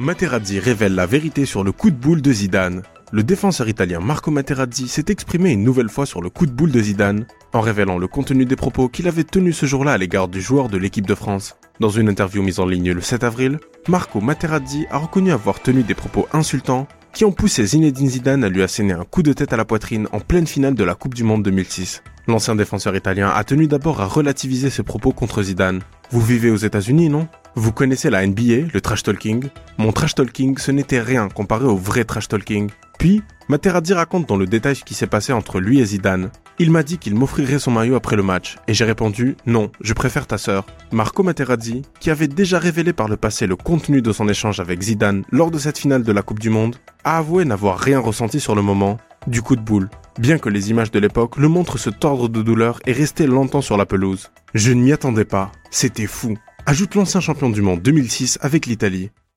Materazzi révèle la vérité sur le coup de boule de Zidane. Le défenseur italien Marco Materazzi s'est exprimé une nouvelle fois sur le coup de boule de Zidane, en révélant le contenu des propos qu'il avait tenus ce jour-là à l'égard du joueur de l'équipe de France. Dans une interview mise en ligne le 7 avril, Marco Materazzi a reconnu avoir tenu des propos insultants qui ont poussé Zinedine Zidane à lui asséner un coup de tête à la poitrine en pleine finale de la Coupe du Monde 2006. L'ancien défenseur italien a tenu d'abord à relativiser ses propos contre Zidane. Vous vivez aux États-Unis, non? Vous connaissez la NBA, le trash talking? Mon trash talking, ce n'était rien comparé au vrai trash talking. Puis, Materazzi raconte dans le détail ce qui s'est passé entre lui et Zidane. Il m'a dit qu'il m'offrirait son maillot après le match, et j'ai répondu non, je préfère ta sœur. Marco Materazzi, qui avait déjà révélé par le passé le contenu de son échange avec Zidane lors de cette finale de la Coupe du Monde, a avoué n'avoir rien ressenti sur le moment du coup de boule, bien que les images de l'époque le montrent se tordre de douleur et rester longtemps sur la pelouse. Je ne m'y attendais pas, c'était fou ajoute l'ancien champion du monde 2006 avec l'Italie.